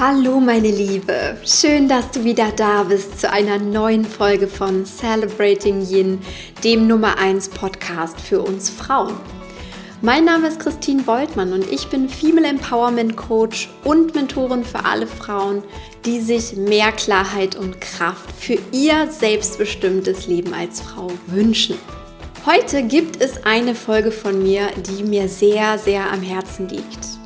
Hallo meine Liebe, schön, dass du wieder da bist zu einer neuen Folge von Celebrating Yin, dem Nummer 1 Podcast für uns Frauen. Mein Name ist Christine Woltmann und ich bin Female Empowerment Coach und Mentorin für alle Frauen, die sich mehr Klarheit und Kraft für ihr selbstbestimmtes Leben als Frau wünschen. Heute gibt es eine Folge von mir, die mir sehr, sehr am Herzen liegt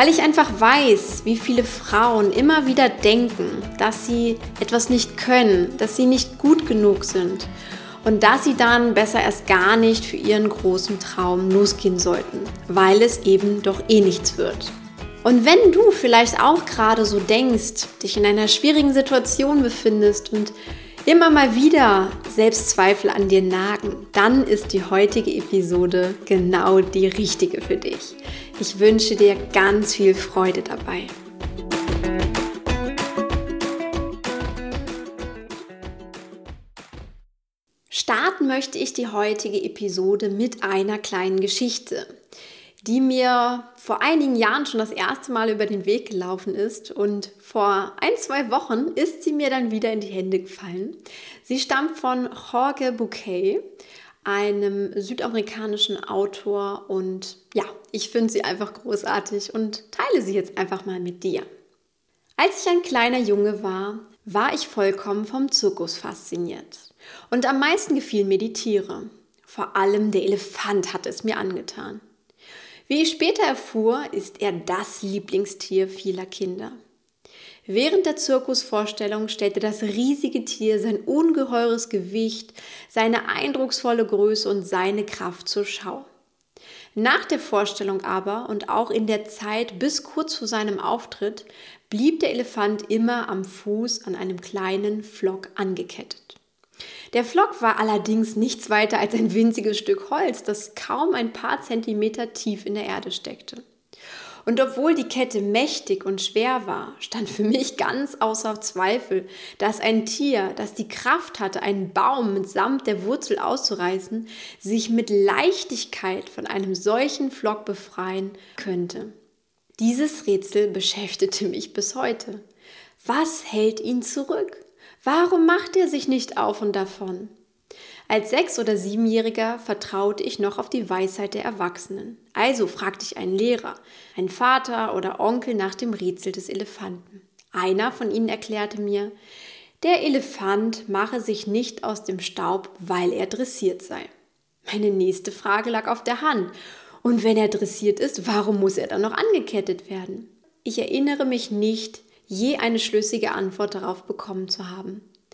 weil ich einfach weiß, wie viele Frauen immer wieder denken, dass sie etwas nicht können, dass sie nicht gut genug sind und dass sie dann besser erst gar nicht für ihren großen Traum losgehen sollten, weil es eben doch eh nichts wird. Und wenn du vielleicht auch gerade so denkst, dich in einer schwierigen Situation befindest und immer mal wieder Selbstzweifel an dir nagen, dann ist die heutige Episode genau die richtige für dich. Ich wünsche dir ganz viel Freude dabei. Starten möchte ich die heutige Episode mit einer kleinen Geschichte, die mir vor einigen Jahren schon das erste Mal über den Weg gelaufen ist und vor ein, zwei Wochen ist sie mir dann wieder in die Hände gefallen. Sie stammt von Jorge Bouquet einem südamerikanischen Autor und ja, ich finde sie einfach großartig und teile sie jetzt einfach mal mit dir. Als ich ein kleiner Junge war, war ich vollkommen vom Zirkus fasziniert. Und am meisten gefielen mir die Tiere. Vor allem der Elefant hat es mir angetan. Wie ich später erfuhr, ist er das Lieblingstier vieler Kinder. Während der Zirkusvorstellung stellte das riesige Tier sein ungeheures Gewicht, seine eindrucksvolle Größe und seine Kraft zur Schau. Nach der Vorstellung aber und auch in der Zeit bis kurz vor seinem Auftritt blieb der Elefant immer am Fuß an einem kleinen Flock angekettet. Der Flock war allerdings nichts weiter als ein winziges Stück Holz, das kaum ein paar Zentimeter tief in der Erde steckte. Und obwohl die Kette mächtig und schwer war, stand für mich ganz außer Zweifel, dass ein Tier, das die Kraft hatte, einen Baum mitsamt der Wurzel auszureißen, sich mit Leichtigkeit von einem solchen Flock befreien könnte. Dieses Rätsel beschäftigte mich bis heute. Was hält ihn zurück? Warum macht er sich nicht auf und davon? Als Sechs- oder Siebenjähriger vertraute ich noch auf die Weisheit der Erwachsenen. Also fragte ich einen Lehrer, einen Vater oder Onkel nach dem Rätsel des Elefanten. Einer von ihnen erklärte mir, der Elefant mache sich nicht aus dem Staub, weil er dressiert sei. Meine nächste Frage lag auf der Hand. Und wenn er dressiert ist, warum muss er dann noch angekettet werden? Ich erinnere mich nicht, je eine schlüssige Antwort darauf bekommen zu haben.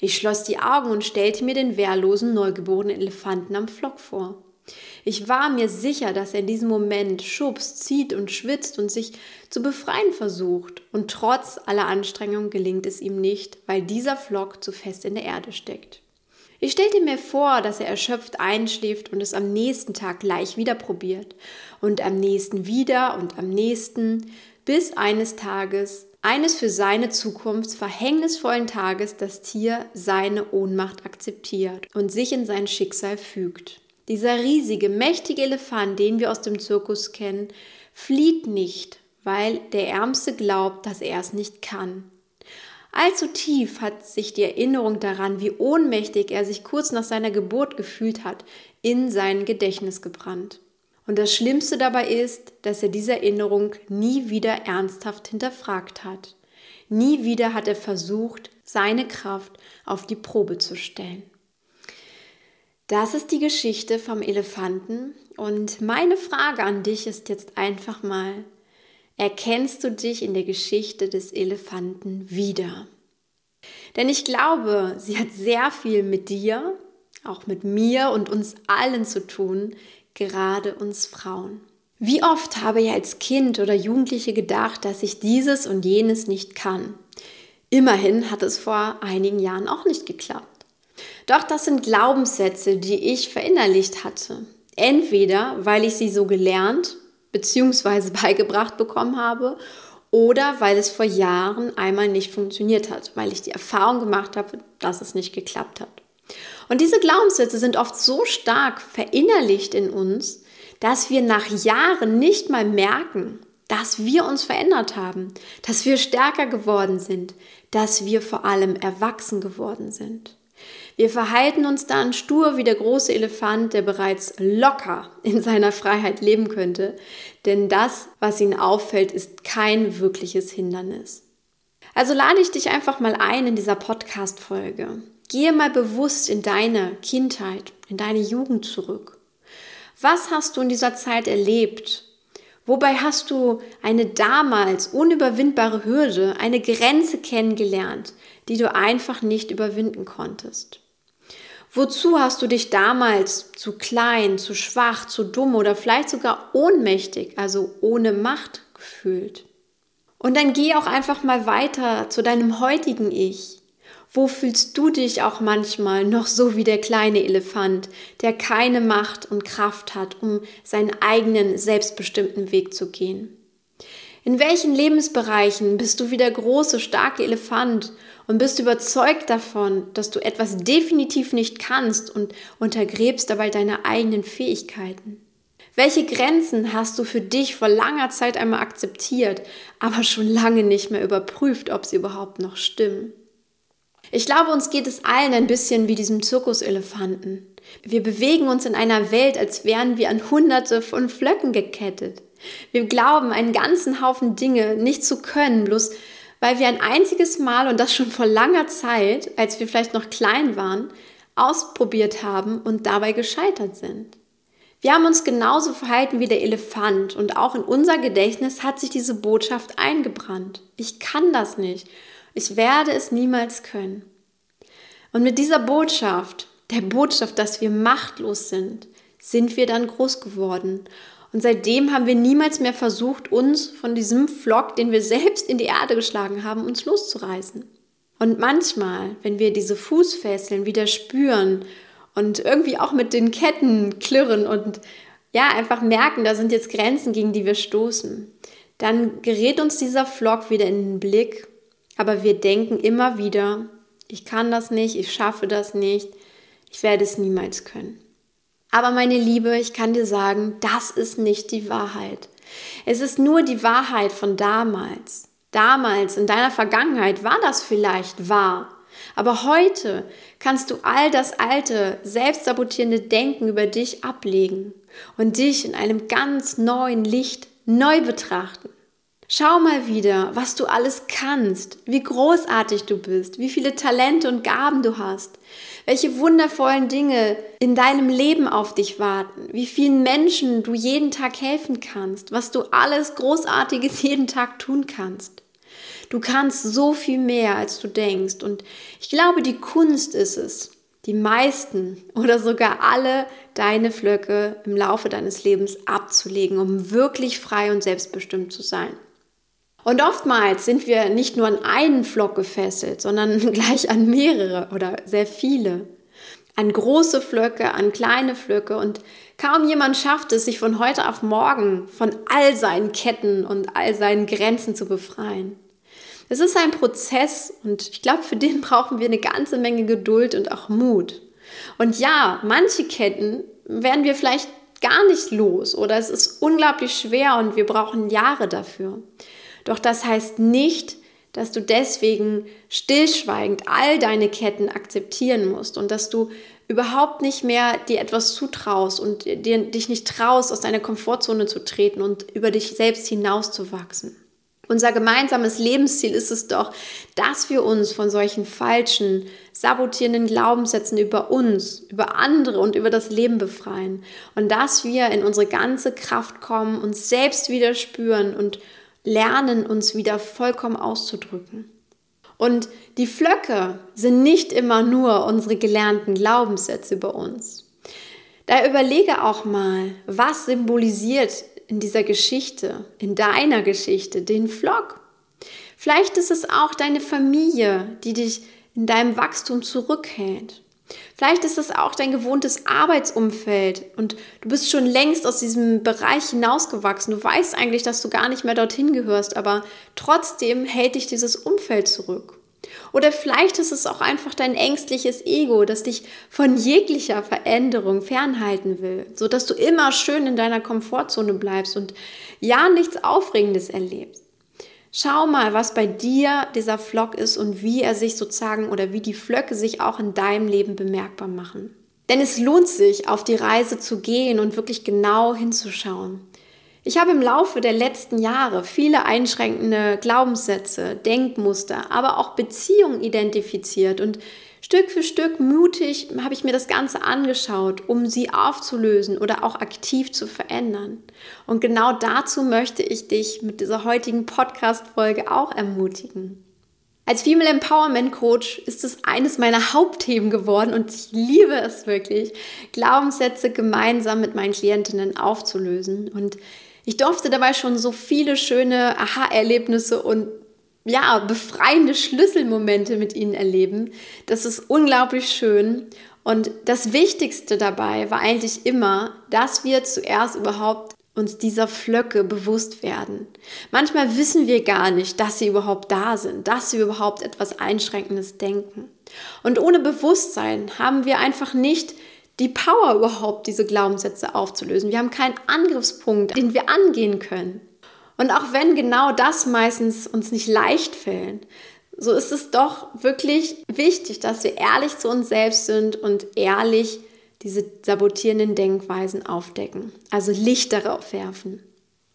Ich schloss die Augen und stellte mir den wehrlosen, neugeborenen Elefanten am Flock vor. Ich war mir sicher, dass er in diesem Moment schubst, zieht und schwitzt und sich zu befreien versucht. Und trotz aller Anstrengung gelingt es ihm nicht, weil dieser Flock zu fest in der Erde steckt. Ich stellte mir vor, dass er erschöpft einschläft und es am nächsten Tag gleich wieder probiert. Und am nächsten wieder und am nächsten, bis eines Tages eines für seine Zukunft verhängnisvollen Tages das Tier seine Ohnmacht akzeptiert und sich in sein Schicksal fügt. Dieser riesige, mächtige Elefant, den wir aus dem Zirkus kennen, flieht nicht, weil der Ärmste glaubt, dass er es nicht kann. Allzu tief hat sich die Erinnerung daran, wie ohnmächtig er sich kurz nach seiner Geburt gefühlt hat, in sein Gedächtnis gebrannt. Und das Schlimmste dabei ist, dass er diese Erinnerung nie wieder ernsthaft hinterfragt hat. Nie wieder hat er versucht, seine Kraft auf die Probe zu stellen. Das ist die Geschichte vom Elefanten und meine Frage an dich ist jetzt einfach mal, erkennst du dich in der Geschichte des Elefanten wieder? Denn ich glaube, sie hat sehr viel mit dir, auch mit mir und uns allen zu tun, gerade uns Frauen. Wie oft habe ich als Kind oder Jugendliche gedacht, dass ich dieses und jenes nicht kann. Immerhin hat es vor einigen Jahren auch nicht geklappt. Doch das sind Glaubenssätze, die ich verinnerlicht hatte. Entweder weil ich sie so gelernt bzw. beigebracht bekommen habe oder weil es vor Jahren einmal nicht funktioniert hat, weil ich die Erfahrung gemacht habe, dass es nicht geklappt hat. Und diese Glaubenssätze sind oft so stark verinnerlicht in uns, dass wir nach Jahren nicht mal merken, dass wir uns verändert haben, dass wir stärker geworden sind, dass wir vor allem erwachsen geworden sind. Wir verhalten uns dann stur wie der große Elefant, der bereits locker in seiner Freiheit leben könnte, denn das, was ihn auffällt, ist kein wirkliches Hindernis. Also lade ich dich einfach mal ein in dieser Podcast-Folge. Gehe mal bewusst in deine Kindheit, in deine Jugend zurück. Was hast du in dieser Zeit erlebt? Wobei hast du eine damals unüberwindbare Hürde, eine Grenze kennengelernt, die du einfach nicht überwinden konntest? Wozu hast du dich damals zu klein, zu schwach, zu dumm oder vielleicht sogar ohnmächtig, also ohne Macht gefühlt? Und dann geh auch einfach mal weiter zu deinem heutigen Ich. Wo fühlst du dich auch manchmal noch so wie der kleine Elefant, der keine Macht und Kraft hat, um seinen eigenen selbstbestimmten Weg zu gehen? In welchen Lebensbereichen bist du wie der große, starke Elefant und bist überzeugt davon, dass du etwas definitiv nicht kannst und untergräbst dabei deine eigenen Fähigkeiten? Welche Grenzen hast du für dich vor langer Zeit einmal akzeptiert, aber schon lange nicht mehr überprüft, ob sie überhaupt noch stimmen? Ich glaube, uns geht es allen ein bisschen wie diesem Zirkuselefanten. Wir bewegen uns in einer Welt, als wären wir an Hunderte von Flöcken gekettet. Wir glauben, einen ganzen Haufen Dinge nicht zu können, bloß weil wir ein einziges Mal und das schon vor langer Zeit, als wir vielleicht noch klein waren, ausprobiert haben und dabei gescheitert sind. Wir haben uns genauso verhalten wie der Elefant und auch in unser Gedächtnis hat sich diese Botschaft eingebrannt. Ich kann das nicht. Ich werde es niemals können. Und mit dieser Botschaft, der Botschaft, dass wir machtlos sind, sind wir dann groß geworden und seitdem haben wir niemals mehr versucht, uns von diesem Flock, den wir selbst in die Erde geschlagen haben, uns loszureißen. Und manchmal, wenn wir diese Fußfesseln wieder spüren und irgendwie auch mit den Ketten klirren und ja, einfach merken, da sind jetzt Grenzen, gegen die wir stoßen, dann gerät uns dieser Flock wieder in den Blick, aber wir denken immer wieder, ich kann das nicht, ich schaffe das nicht, ich werde es niemals können. Aber meine Liebe, ich kann dir sagen, das ist nicht die Wahrheit. Es ist nur die Wahrheit von damals. Damals, in deiner Vergangenheit, war das vielleicht wahr. Aber heute kannst du all das alte, selbstsabotierende Denken über dich ablegen und dich in einem ganz neuen Licht neu betrachten. Schau mal wieder, was du alles kannst, wie großartig du bist, wie viele Talente und Gaben du hast, welche wundervollen Dinge in deinem Leben auf dich warten, wie vielen Menschen du jeden Tag helfen kannst, was du alles Großartiges jeden Tag tun kannst. Du kannst so viel mehr, als du denkst. Und ich glaube, die Kunst ist es, die meisten oder sogar alle deine Flöcke im Laufe deines Lebens abzulegen, um wirklich frei und selbstbestimmt zu sein. Und oftmals sind wir nicht nur an einen Flock gefesselt, sondern gleich an mehrere oder sehr viele. An große Flöcke, an kleine Flöcke und kaum jemand schafft es, sich von heute auf morgen von all seinen Ketten und all seinen Grenzen zu befreien. Es ist ein Prozess und ich glaube, für den brauchen wir eine ganze Menge Geduld und auch Mut. Und ja, manche Ketten werden wir vielleicht gar nicht los oder es ist unglaublich schwer und wir brauchen Jahre dafür. Doch das heißt nicht, dass du deswegen stillschweigend all deine Ketten akzeptieren musst und dass du überhaupt nicht mehr dir etwas zutraust und dir, dich nicht traust, aus deiner Komfortzone zu treten und über dich selbst hinauszuwachsen. Unser gemeinsames Lebensziel ist es doch, dass wir uns von solchen falschen, sabotierenden Glaubenssätzen über uns, über andere und über das Leben befreien und dass wir in unsere ganze Kraft kommen, uns selbst wieder spüren und lernen, uns wieder vollkommen auszudrücken. Und die Flöcke sind nicht immer nur unsere gelernten Glaubenssätze über uns. Da überlege auch mal, was symbolisiert in dieser Geschichte, in deiner Geschichte, den Flock. Vielleicht ist es auch deine Familie, die dich in deinem Wachstum zurückhält. Vielleicht ist es auch dein gewohntes Arbeitsumfeld und du bist schon längst aus diesem Bereich hinausgewachsen. Du weißt eigentlich, dass du gar nicht mehr dorthin gehörst, aber trotzdem hält dich dieses Umfeld zurück. Oder vielleicht ist es auch einfach dein ängstliches Ego, das dich von jeglicher Veränderung fernhalten will, sodass du immer schön in deiner Komfortzone bleibst und ja nichts Aufregendes erlebst. Schau mal, was bei dir dieser Flock ist und wie er sich sozusagen oder wie die Flöcke sich auch in deinem Leben bemerkbar machen. Denn es lohnt sich, auf die Reise zu gehen und wirklich genau hinzuschauen. Ich habe im Laufe der letzten Jahre viele einschränkende Glaubenssätze, Denkmuster, aber auch Beziehungen identifiziert und Stück für Stück mutig habe ich mir das Ganze angeschaut, um sie aufzulösen oder auch aktiv zu verändern. Und genau dazu möchte ich dich mit dieser heutigen Podcast-Folge auch ermutigen. Als Female Empowerment Coach ist es eines meiner Hauptthemen geworden und ich liebe es wirklich, Glaubenssätze gemeinsam mit meinen Klientinnen aufzulösen. Und ich durfte dabei schon so viele schöne Aha-Erlebnisse und ja, befreiende Schlüsselmomente mit ihnen erleben. Das ist unglaublich schön. Und das Wichtigste dabei war eigentlich immer, dass wir zuerst überhaupt uns dieser Flöcke bewusst werden. Manchmal wissen wir gar nicht, dass sie überhaupt da sind, dass sie überhaupt etwas Einschränkendes denken. Und ohne Bewusstsein haben wir einfach nicht die Power überhaupt, diese Glaubenssätze aufzulösen. Wir haben keinen Angriffspunkt, den wir angehen können. Und auch wenn genau das meistens uns nicht leicht fällt, so ist es doch wirklich wichtig, dass wir ehrlich zu uns selbst sind und ehrlich diese sabotierenden Denkweisen aufdecken, also Licht darauf werfen.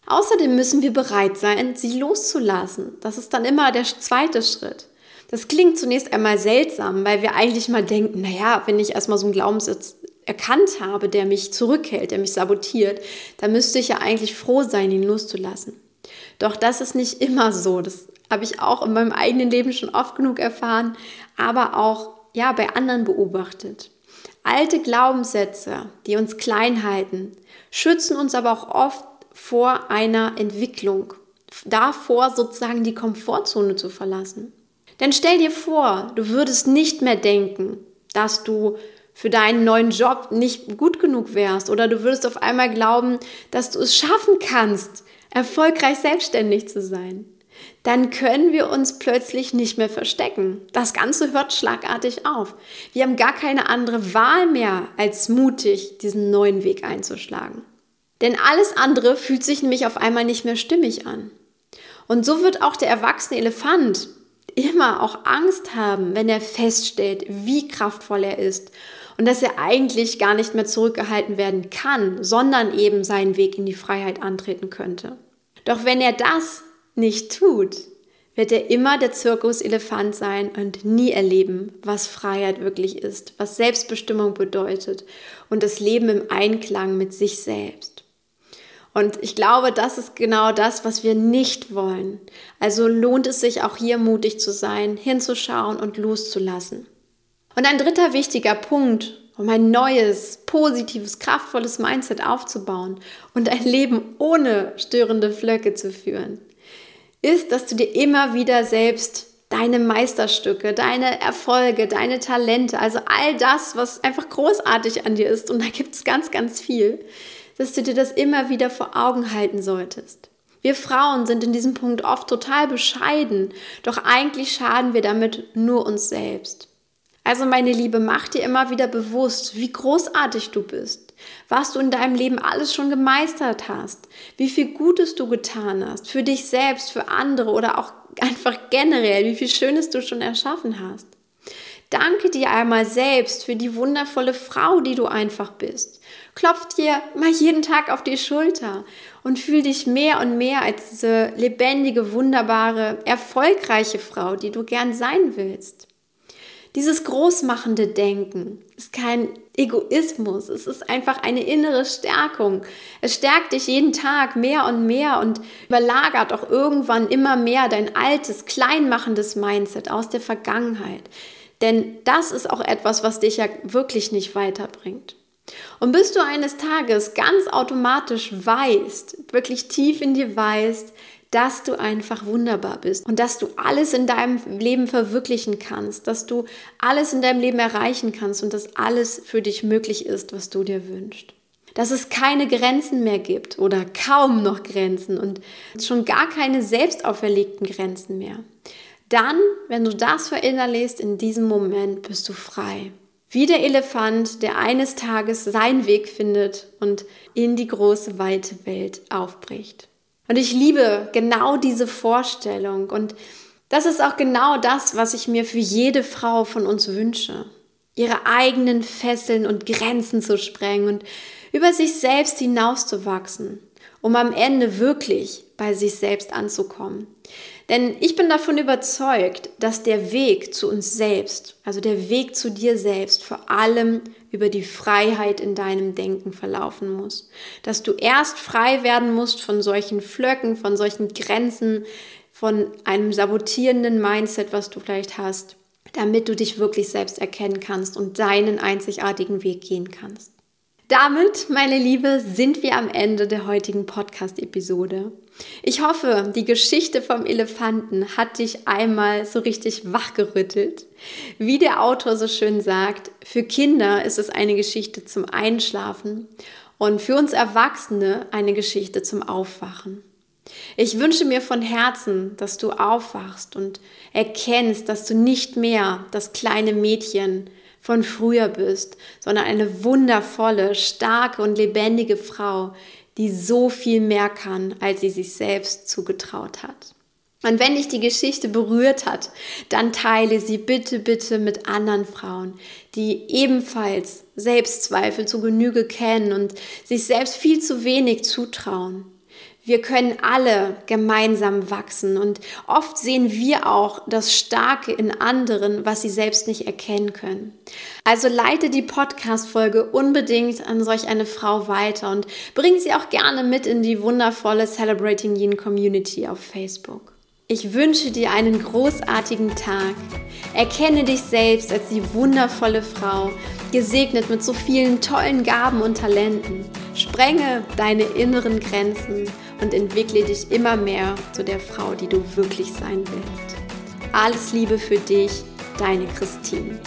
Außerdem müssen wir bereit sein, sie loszulassen. Das ist dann immer der zweite Schritt. Das klingt zunächst einmal seltsam, weil wir eigentlich mal denken, naja, wenn ich erstmal so einen Glaubenssatz erkannt habe, der mich zurückhält, der mich sabotiert, dann müsste ich ja eigentlich froh sein, ihn loszulassen. Doch das ist nicht immer so. Das habe ich auch in meinem eigenen Leben schon oft genug erfahren, aber auch ja bei anderen beobachtet. Alte Glaubenssätze, die uns klein halten, schützen uns aber auch oft vor einer Entwicklung, davor sozusagen die Komfortzone zu verlassen. Denn stell dir vor, du würdest nicht mehr denken, dass du für deinen neuen Job nicht gut genug wärst oder du würdest auf einmal glauben, dass du es schaffen kannst, erfolgreich selbstständig zu sein. Dann können wir uns plötzlich nicht mehr verstecken. Das Ganze hört schlagartig auf. Wir haben gar keine andere Wahl mehr, als mutig diesen neuen Weg einzuschlagen. Denn alles andere fühlt sich nämlich auf einmal nicht mehr stimmig an. Und so wird auch der erwachsene Elefant immer auch Angst haben, wenn er feststellt, wie kraftvoll er ist und dass er eigentlich gar nicht mehr zurückgehalten werden kann, sondern eben seinen Weg in die Freiheit antreten könnte. Doch wenn er das nicht tut, wird er immer der Zirkuselefant sein und nie erleben, was Freiheit wirklich ist, was Selbstbestimmung bedeutet und das Leben im Einklang mit sich selbst. Und ich glaube, das ist genau das, was wir nicht wollen. Also lohnt es sich auch hier mutig zu sein, hinzuschauen und loszulassen. Und ein dritter wichtiger Punkt, um ein neues, positives, kraftvolles Mindset aufzubauen und ein Leben ohne störende Flöcke zu führen, ist, dass du dir immer wieder selbst deine Meisterstücke, deine Erfolge, deine Talente, also all das, was einfach großartig an dir ist, und da gibt es ganz, ganz viel, dass du dir das immer wieder vor Augen halten solltest. Wir Frauen sind in diesem Punkt oft total bescheiden, doch eigentlich schaden wir damit nur uns selbst. Also meine Liebe, mach dir immer wieder bewusst, wie großartig du bist, was du in deinem Leben alles schon gemeistert hast, wie viel Gutes du getan hast, für dich selbst, für andere oder auch einfach generell, wie viel Schönes du schon erschaffen hast. Danke dir einmal selbst für die wundervolle Frau, die du einfach bist. Klopf dir mal jeden Tag auf die Schulter und fühl dich mehr und mehr als diese lebendige, wunderbare, erfolgreiche Frau, die du gern sein willst. Dieses großmachende Denken ist kein Egoismus, es ist einfach eine innere Stärkung. Es stärkt dich jeden Tag mehr und mehr und überlagert auch irgendwann immer mehr dein altes, kleinmachendes Mindset aus der Vergangenheit. Denn das ist auch etwas, was dich ja wirklich nicht weiterbringt. Und bis du eines Tages ganz automatisch weißt, wirklich tief in dir weißt, dass du einfach wunderbar bist und dass du alles in deinem Leben verwirklichen kannst, dass du alles in deinem Leben erreichen kannst und dass alles für dich möglich ist, was du dir wünschst. Dass es keine Grenzen mehr gibt oder kaum noch Grenzen und schon gar keine selbst auferlegten Grenzen mehr. Dann, wenn du das verinnerlichst, in diesem Moment bist du frei. Wie der Elefant, der eines Tages seinen Weg findet und in die große, weite Welt aufbricht. Und ich liebe genau diese Vorstellung. Und das ist auch genau das, was ich mir für jede Frau von uns wünsche. Ihre eigenen Fesseln und Grenzen zu sprengen und über sich selbst hinauszuwachsen, um am Ende wirklich bei sich selbst anzukommen. Denn ich bin davon überzeugt, dass der Weg zu uns selbst, also der Weg zu dir selbst, vor allem über die Freiheit in deinem Denken verlaufen muss. Dass du erst frei werden musst von solchen Flöcken, von solchen Grenzen, von einem sabotierenden Mindset, was du vielleicht hast, damit du dich wirklich selbst erkennen kannst und deinen einzigartigen Weg gehen kannst. Damit, meine Liebe, sind wir am Ende der heutigen Podcast-Episode. Ich hoffe, die Geschichte vom Elefanten hat dich einmal so richtig wachgerüttelt. Wie der Autor so schön sagt, für Kinder ist es eine Geschichte zum Einschlafen und für uns Erwachsene eine Geschichte zum Aufwachen. Ich wünsche mir von Herzen, dass du aufwachst und erkennst, dass du nicht mehr das kleine Mädchen von früher bist, sondern eine wundervolle, starke und lebendige Frau, die so viel mehr kann, als sie sich selbst zugetraut hat. Und wenn dich die Geschichte berührt hat, dann teile sie bitte, bitte mit anderen Frauen, die ebenfalls Selbstzweifel zu Genüge kennen und sich selbst viel zu wenig zutrauen. Wir können alle gemeinsam wachsen und oft sehen wir auch das Starke in anderen, was sie selbst nicht erkennen können. Also leite die Podcast-Folge unbedingt an solch eine Frau weiter und bring sie auch gerne mit in die wundervolle Celebrating Yin Community auf Facebook. Ich wünsche dir einen großartigen Tag. Erkenne dich selbst als die wundervolle Frau, gesegnet mit so vielen tollen Gaben und Talenten. Sprenge deine inneren Grenzen und entwickle dich immer mehr zu der Frau, die du wirklich sein willst. Alles Liebe für dich, deine Christine.